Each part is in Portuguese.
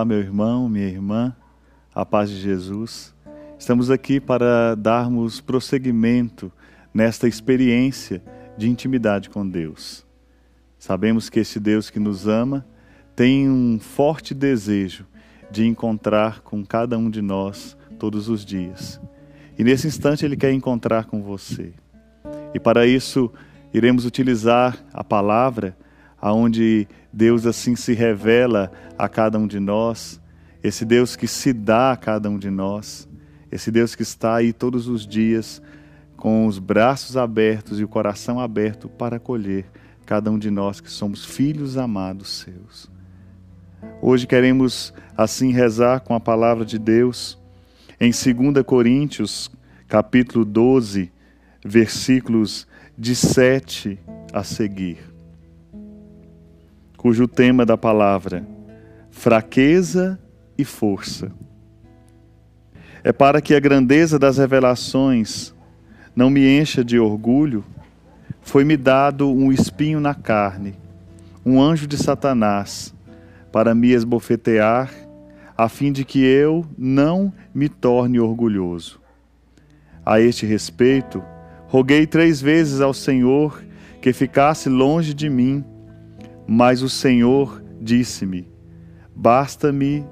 Olá, meu irmão, minha irmã, a paz de Jesus. Estamos aqui para darmos prosseguimento nesta experiência de intimidade com Deus. Sabemos que esse Deus que nos ama tem um forte desejo de encontrar com cada um de nós todos os dias. E nesse instante ele quer encontrar com você. E para isso iremos utilizar a palavra aonde Deus assim se revela a cada um de nós, esse Deus que se dá a cada um de nós, esse Deus que está aí todos os dias com os braços abertos e o coração aberto para acolher cada um de nós que somos filhos amados seus. Hoje queremos assim rezar com a palavra de Deus em 2 Coríntios, capítulo 12, versículos de 7 a seguir cujo tema da palavra fraqueza e força. É para que a grandeza das revelações não me encha de orgulho, foi-me dado um espinho na carne, um anjo de Satanás, para me esbofetear, a fim de que eu não me torne orgulhoso. A este respeito, roguei três vezes ao Senhor que ficasse longe de mim mas o Senhor disse-me: Basta-me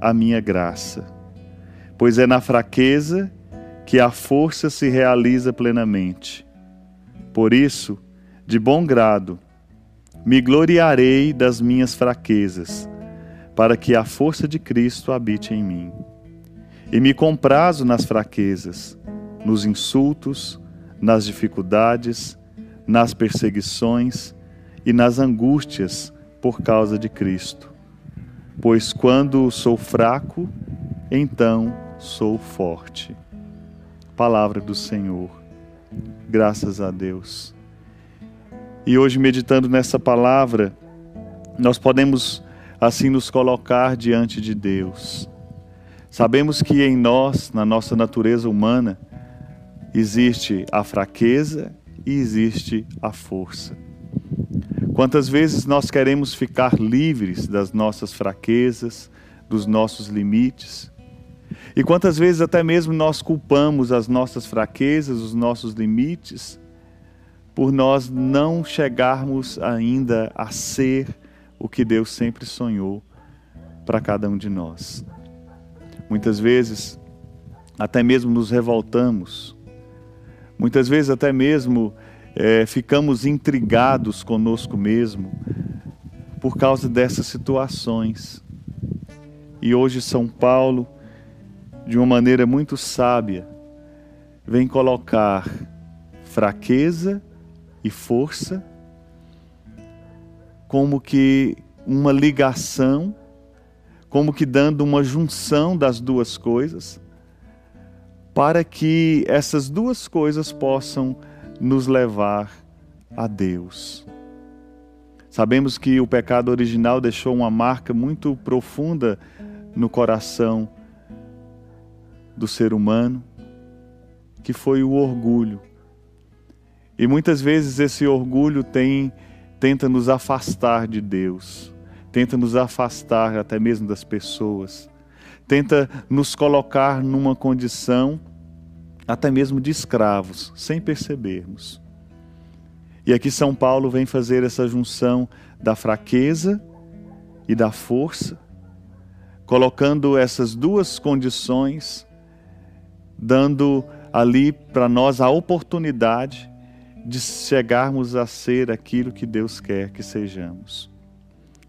a minha graça, pois é na fraqueza que a força se realiza plenamente. Por isso, de bom grado, me gloriarei das minhas fraquezas, para que a força de Cristo habite em mim. E me comprazo nas fraquezas, nos insultos, nas dificuldades, nas perseguições, e nas angústias por causa de Cristo. Pois quando sou fraco, então sou forte. Palavra do Senhor. Graças a Deus. E hoje, meditando nessa palavra, nós podemos assim nos colocar diante de Deus. Sabemos que em nós, na nossa natureza humana, existe a fraqueza e existe a força. Quantas vezes nós queremos ficar livres das nossas fraquezas, dos nossos limites? E quantas vezes até mesmo nós culpamos as nossas fraquezas, os nossos limites, por nós não chegarmos ainda a ser o que Deus sempre sonhou para cada um de nós. Muitas vezes, até mesmo nos revoltamos, muitas vezes, até mesmo é, ficamos intrigados conosco mesmo por causa dessas situações. E hoje São Paulo, de uma maneira muito sábia, vem colocar fraqueza e força como que uma ligação, como que dando uma junção das duas coisas, para que essas duas coisas possam nos levar a Deus. Sabemos que o pecado original deixou uma marca muito profunda no coração do ser humano, que foi o orgulho. E muitas vezes esse orgulho tem tenta nos afastar de Deus, tenta nos afastar até mesmo das pessoas, tenta nos colocar numa condição até mesmo de escravos, sem percebermos. E aqui São Paulo vem fazer essa junção da fraqueza e da força, colocando essas duas condições, dando ali para nós a oportunidade de chegarmos a ser aquilo que Deus quer que sejamos.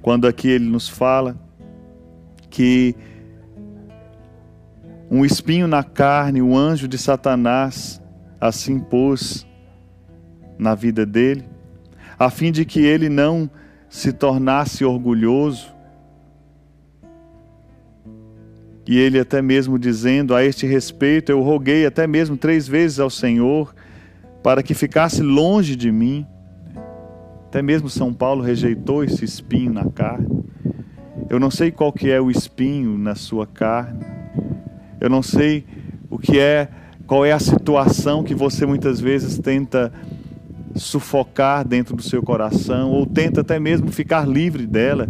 Quando aqui ele nos fala que um espinho na carne, o anjo de Satanás assim pôs na vida dele, a fim de que ele não se tornasse orgulhoso. E ele até mesmo dizendo a este respeito, eu roguei até mesmo três vezes ao Senhor para que ficasse longe de mim. Até mesmo São Paulo rejeitou esse espinho na carne. Eu não sei qual que é o espinho na sua carne. Eu não sei o que é, qual é a situação que você muitas vezes tenta sufocar dentro do seu coração ou tenta até mesmo ficar livre dela.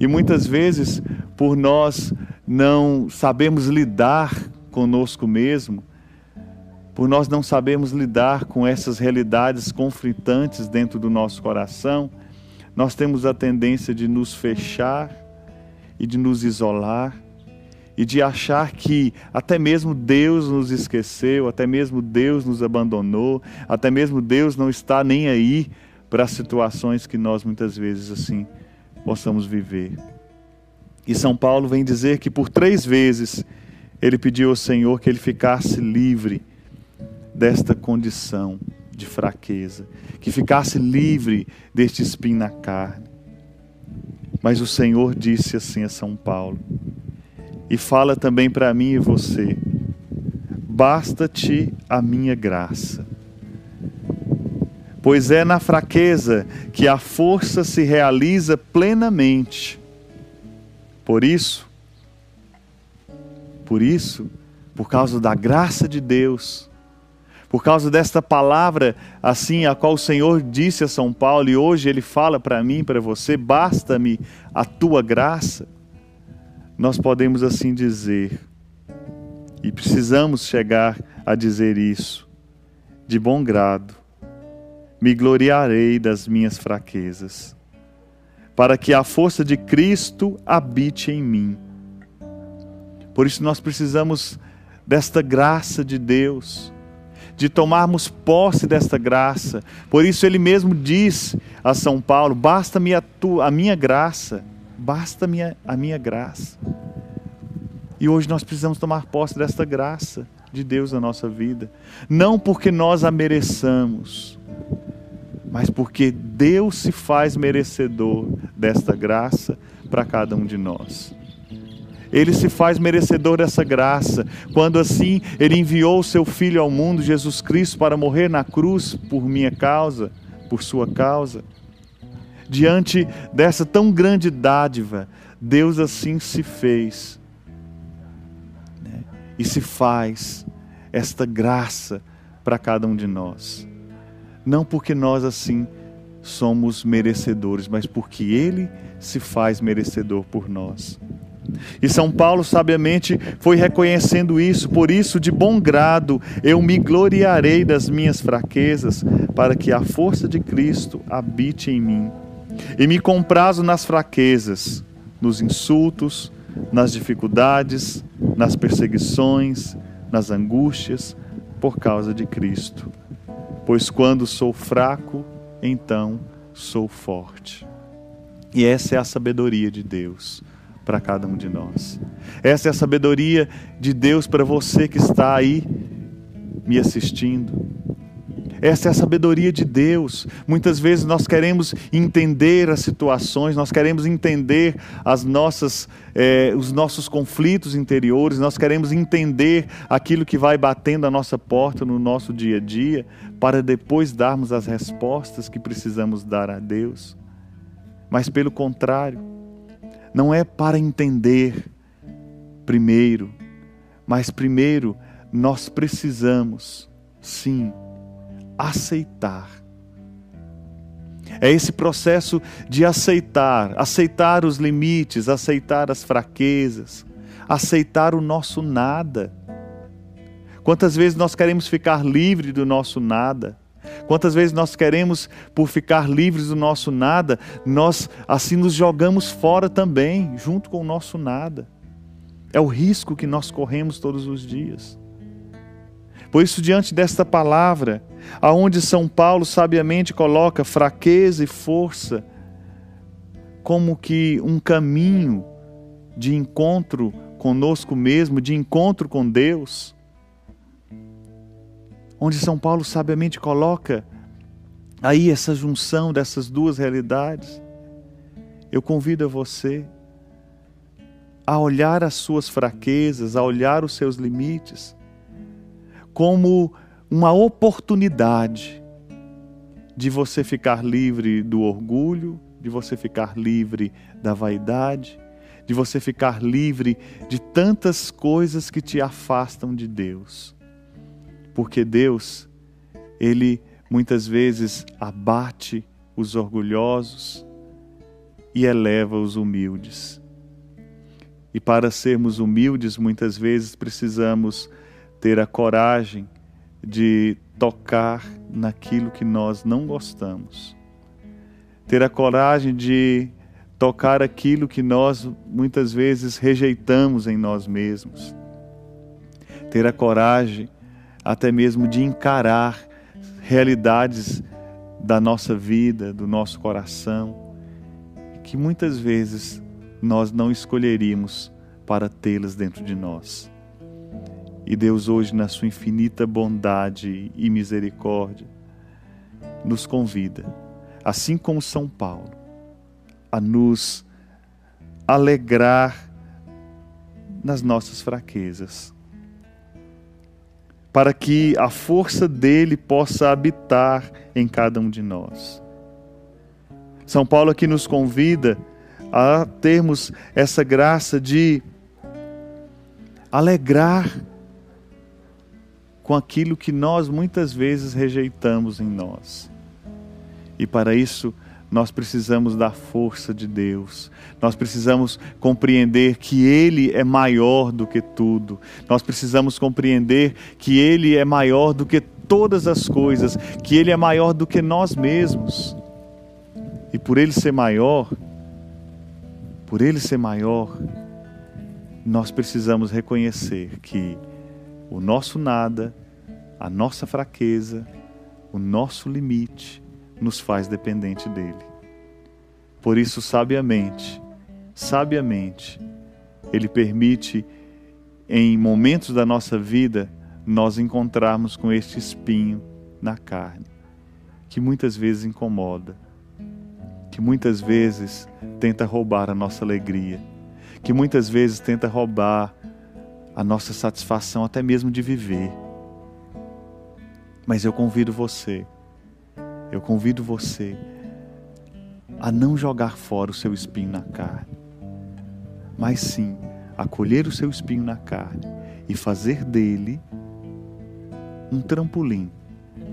E muitas vezes, por nós não sabemos lidar conosco mesmo, por nós não sabemos lidar com essas realidades conflitantes dentro do nosso coração, nós temos a tendência de nos fechar e de nos isolar e de achar que até mesmo Deus nos esqueceu, até mesmo Deus nos abandonou, até mesmo Deus não está nem aí para as situações que nós muitas vezes assim possamos viver. E São Paulo vem dizer que por três vezes ele pediu ao Senhor que ele ficasse livre desta condição de fraqueza, que ficasse livre deste espinho na carne. Mas o Senhor disse assim a São Paulo: e fala também para mim e você: basta-te a minha graça. Pois é na fraqueza que a força se realiza plenamente. Por isso, por isso, por causa da graça de Deus, por causa desta palavra assim a qual o Senhor disse a São Paulo e hoje ele fala para mim, para você, basta-me a tua graça nós podemos assim dizer, e precisamos chegar a dizer isso, de bom grado, me gloriarei das minhas fraquezas, para que a força de Cristo habite em mim. Por isso nós precisamos desta graça de Deus, de tomarmos posse desta graça. Por isso ele mesmo diz a São Paulo: basta-me a, a minha graça Basta-me a minha graça. E hoje nós precisamos tomar posse desta graça de Deus na nossa vida. Não porque nós a mereçamos, mas porque Deus se faz merecedor desta graça para cada um de nós. Ele se faz merecedor dessa graça, quando assim ele enviou o seu Filho ao mundo, Jesus Cristo, para morrer na cruz por minha causa, por sua causa diante dessa tão grande dádiva, Deus assim se fez né? e se faz esta graça para cada um de nós. Não porque nós assim somos merecedores, mas porque Ele se faz merecedor por nós. E São Paulo sabiamente foi reconhecendo isso, por isso, de bom grado, eu me gloriarei das minhas fraquezas, para que a força de Cristo habite em mim. E me comprazo nas fraquezas, nos insultos, nas dificuldades, nas perseguições, nas angústias, por causa de Cristo. Pois quando sou fraco, então sou forte. E essa é a sabedoria de Deus para cada um de nós. Essa é a sabedoria de Deus para você que está aí me assistindo, essa é a sabedoria de Deus. Muitas vezes nós queremos entender as situações, nós queremos entender as nossas, eh, os nossos conflitos interiores, nós queremos entender aquilo que vai batendo a nossa porta no nosso dia a dia, para depois darmos as respostas que precisamos dar a Deus. Mas pelo contrário, não é para entender primeiro, mas primeiro nós precisamos, sim, aceitar. É esse processo de aceitar, aceitar os limites, aceitar as fraquezas, aceitar o nosso nada. Quantas vezes nós queremos ficar livre do nosso nada? Quantas vezes nós queremos, por ficar livres do nosso nada, nós assim nos jogamos fora também, junto com o nosso nada. É o risco que nós corremos todos os dias. Por isso, diante desta palavra, aonde São Paulo sabiamente coloca fraqueza e força como que um caminho de encontro conosco mesmo, de encontro com Deus, onde São Paulo sabiamente coloca aí essa junção dessas duas realidades, eu convido a você a olhar as suas fraquezas, a olhar os seus limites, como uma oportunidade de você ficar livre do orgulho, de você ficar livre da vaidade, de você ficar livre de tantas coisas que te afastam de Deus. Porque Deus, Ele muitas vezes abate os orgulhosos e eleva os humildes. E para sermos humildes, muitas vezes precisamos ter a coragem de tocar naquilo que nós não gostamos. Ter a coragem de tocar aquilo que nós muitas vezes rejeitamos em nós mesmos. Ter a coragem até mesmo de encarar realidades da nossa vida, do nosso coração, que muitas vezes nós não escolheríamos para tê-las dentro de nós. E Deus, hoje, na sua infinita bondade e misericórdia, nos convida, assim como São Paulo, a nos alegrar nas nossas fraquezas, para que a força dele possa habitar em cada um de nós. São Paulo aqui nos convida a termos essa graça de alegrar com aquilo que nós muitas vezes rejeitamos em nós. E para isso, nós precisamos da força de Deus. Nós precisamos compreender que Ele é maior do que tudo. Nós precisamos compreender que Ele é maior do que todas as coisas, que Ele é maior do que nós mesmos. E por Ele ser maior, por Ele ser maior, nós precisamos reconhecer que o nosso nada, a nossa fraqueza, o nosso limite nos faz dependente dele. Por isso, sabiamente, sabiamente, ele permite em momentos da nossa vida nós encontrarmos com este espinho na carne, que muitas vezes incomoda, que muitas vezes tenta roubar a nossa alegria, que muitas vezes tenta roubar a nossa satisfação até mesmo de viver. Mas eu convido você, eu convido você a não jogar fora o seu espinho na carne, mas sim acolher o seu espinho na carne e fazer dele um trampolim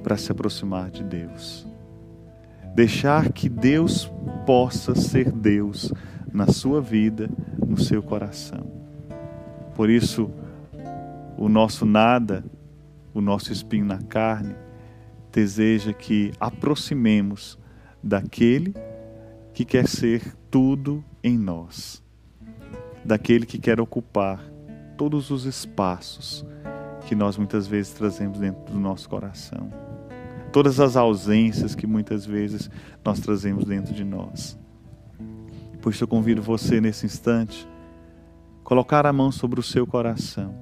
para se aproximar de Deus. Deixar que Deus possa ser Deus na sua vida, no seu coração. Por isso, o nosso nada, o nosso espinho na carne, deseja que aproximemos daquele que quer ser tudo em nós, daquele que quer ocupar todos os espaços que nós muitas vezes trazemos dentro do nosso coração, todas as ausências que muitas vezes nós trazemos dentro de nós. Por isso eu convido você nesse instante colocar a mão sobre o seu coração,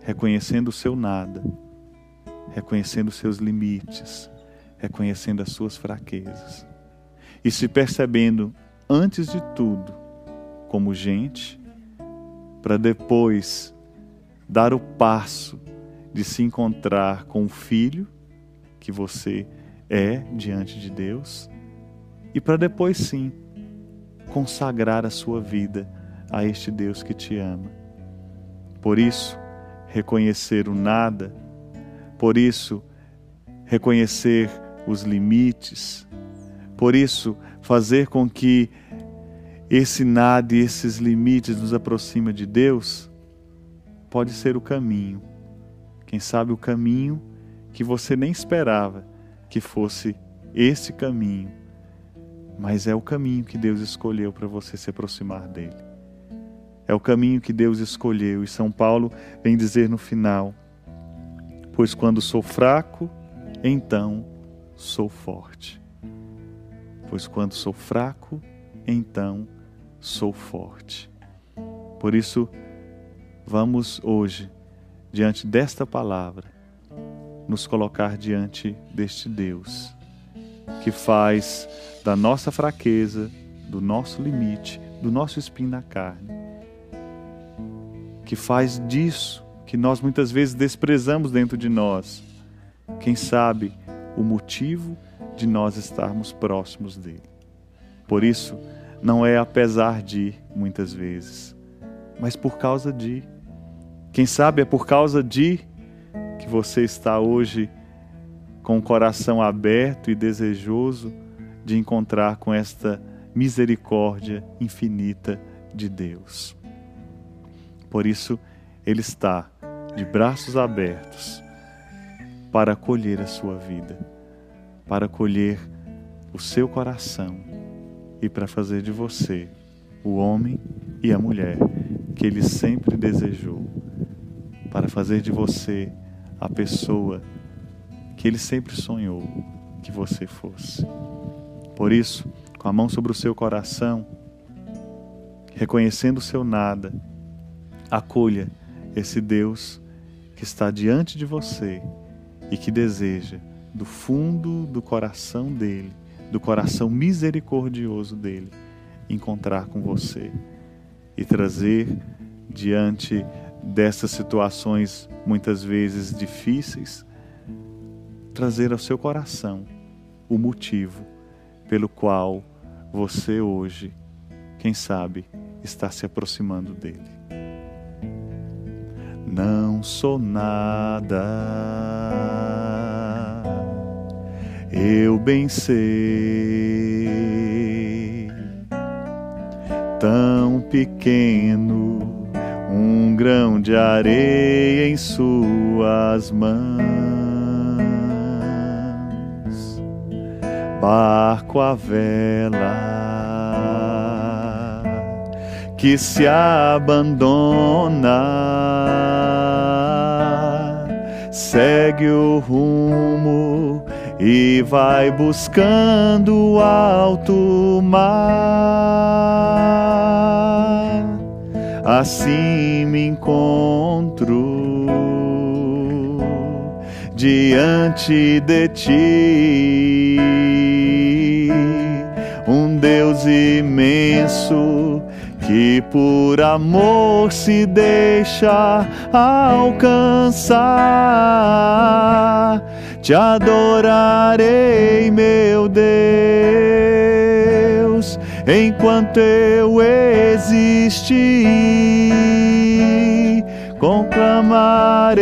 reconhecendo o seu nada, reconhecendo os seus limites, reconhecendo as suas fraquezas e se percebendo, antes de tudo, como gente, para depois dar o passo de se encontrar com o filho que você é diante de Deus e para depois sim consagrar a sua vida a este Deus que te ama. Por isso, reconhecer o nada, por isso, reconhecer os limites, por isso, fazer com que esse nada e esses limites nos aproxima de Deus, pode ser o caminho. Quem sabe o caminho que você nem esperava que fosse esse caminho, mas é o caminho que Deus escolheu para você se aproximar dele. É o caminho que Deus escolheu. E São Paulo vem dizer no final: Pois quando sou fraco, então sou forte. Pois quando sou fraco, então sou forte. Por isso, vamos hoje, diante desta palavra, nos colocar diante deste Deus, que faz da nossa fraqueza, do nosso limite, do nosso espinho na carne, que faz disso que nós muitas vezes desprezamos dentro de nós, quem sabe o motivo de nós estarmos próximos dele. Por isso, não é apesar de, muitas vezes, mas por causa de. Quem sabe é por causa de que você está hoje com o coração aberto e desejoso de encontrar com esta misericórdia infinita de Deus. Por isso, Ele está de braços abertos para acolher a sua vida, para acolher o seu coração e para fazer de você o homem e a mulher que Ele sempre desejou, para fazer de você a pessoa que Ele sempre sonhou que você fosse. Por isso, com a mão sobre o seu coração, reconhecendo o seu nada, acolha esse Deus que está diante de você e que deseja, do fundo do coração dele, do coração misericordioso dele, encontrar com você e trazer diante dessas situações muitas vezes difíceis, trazer ao seu coração o motivo pelo qual você hoje, quem sabe, está se aproximando dele. Não sou nada, eu bem sei, tão pequeno, um grão de areia em suas mãos. Barco à vela que se abandona, segue o rumo e vai buscando alto mar. Assim me encontro diante de ti Deus imenso que por amor se deixa alcançar. Te adorarei, meu Deus, enquanto eu existir. Conclamarei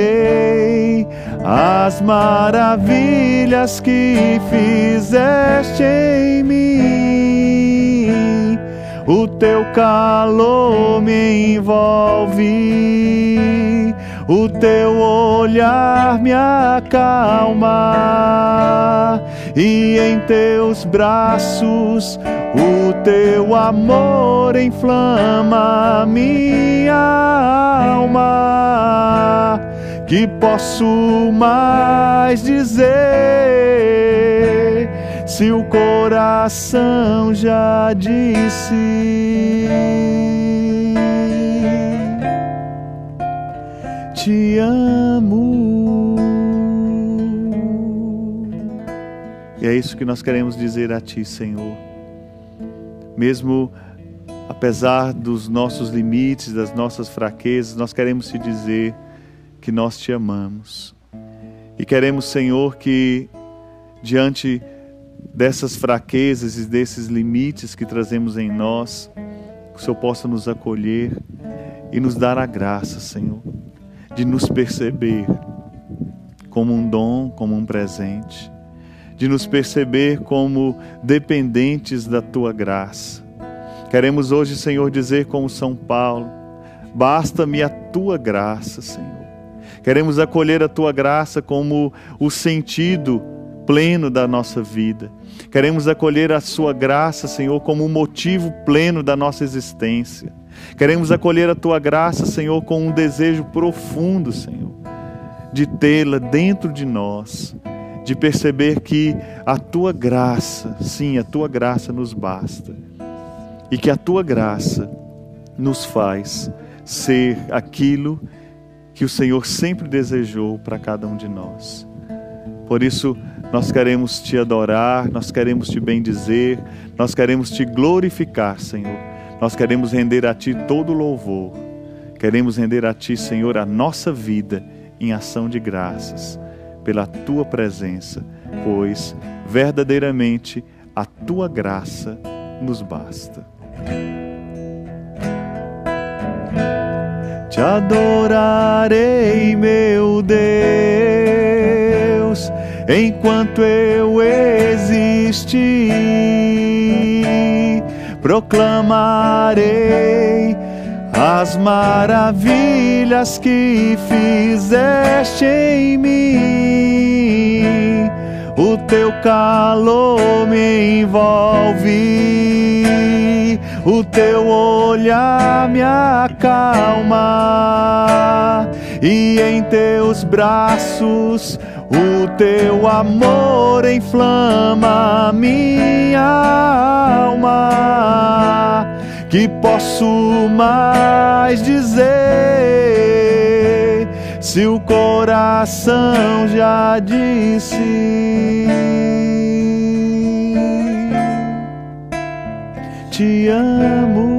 as maravilhas que fizeste em mim. O teu calor me envolve, o teu olhar me acalma, e em teus braços o teu amor inflama minha alma. Que posso mais dizer se o coração já disse? Te amo. E é isso que nós queremos dizer a Ti, Senhor. Mesmo apesar dos nossos limites, das nossas fraquezas, nós queremos te dizer que nós te amamos. E queremos, Senhor, que diante dessas fraquezas e desses limites que trazemos em nós, o Senhor possa nos acolher e nos dar a graça, Senhor, de nos perceber como um dom, como um presente, de nos perceber como dependentes da tua graça. Queremos hoje, Senhor, dizer como São Paulo: basta-me a tua graça, Senhor. Queremos acolher a tua graça como o sentido pleno da nossa vida. Queremos acolher a sua graça, Senhor, como o motivo pleno da nossa existência. Queremos acolher a tua graça, Senhor, com um desejo profundo, Senhor, de tê-la dentro de nós, de perceber que a tua graça, sim, a tua graça nos basta. E que a tua graça nos faz ser aquilo que o Senhor sempre desejou para cada um de nós. Por isso, nós queremos te adorar, nós queremos te bendizer, nós queremos te glorificar, Senhor. Nós queremos render a ti todo louvor. Queremos render a ti, Senhor, a nossa vida em ação de graças pela tua presença, pois verdadeiramente a tua graça nos basta. Te adorarei, meu Deus, enquanto eu existir. Proclamarei as maravilhas que fizeste em mim. O teu calor me envolve, o teu olhar me acalma, e em teus braços o teu amor inflama minha alma. Que posso mais dizer se o coração já disse? Te amo.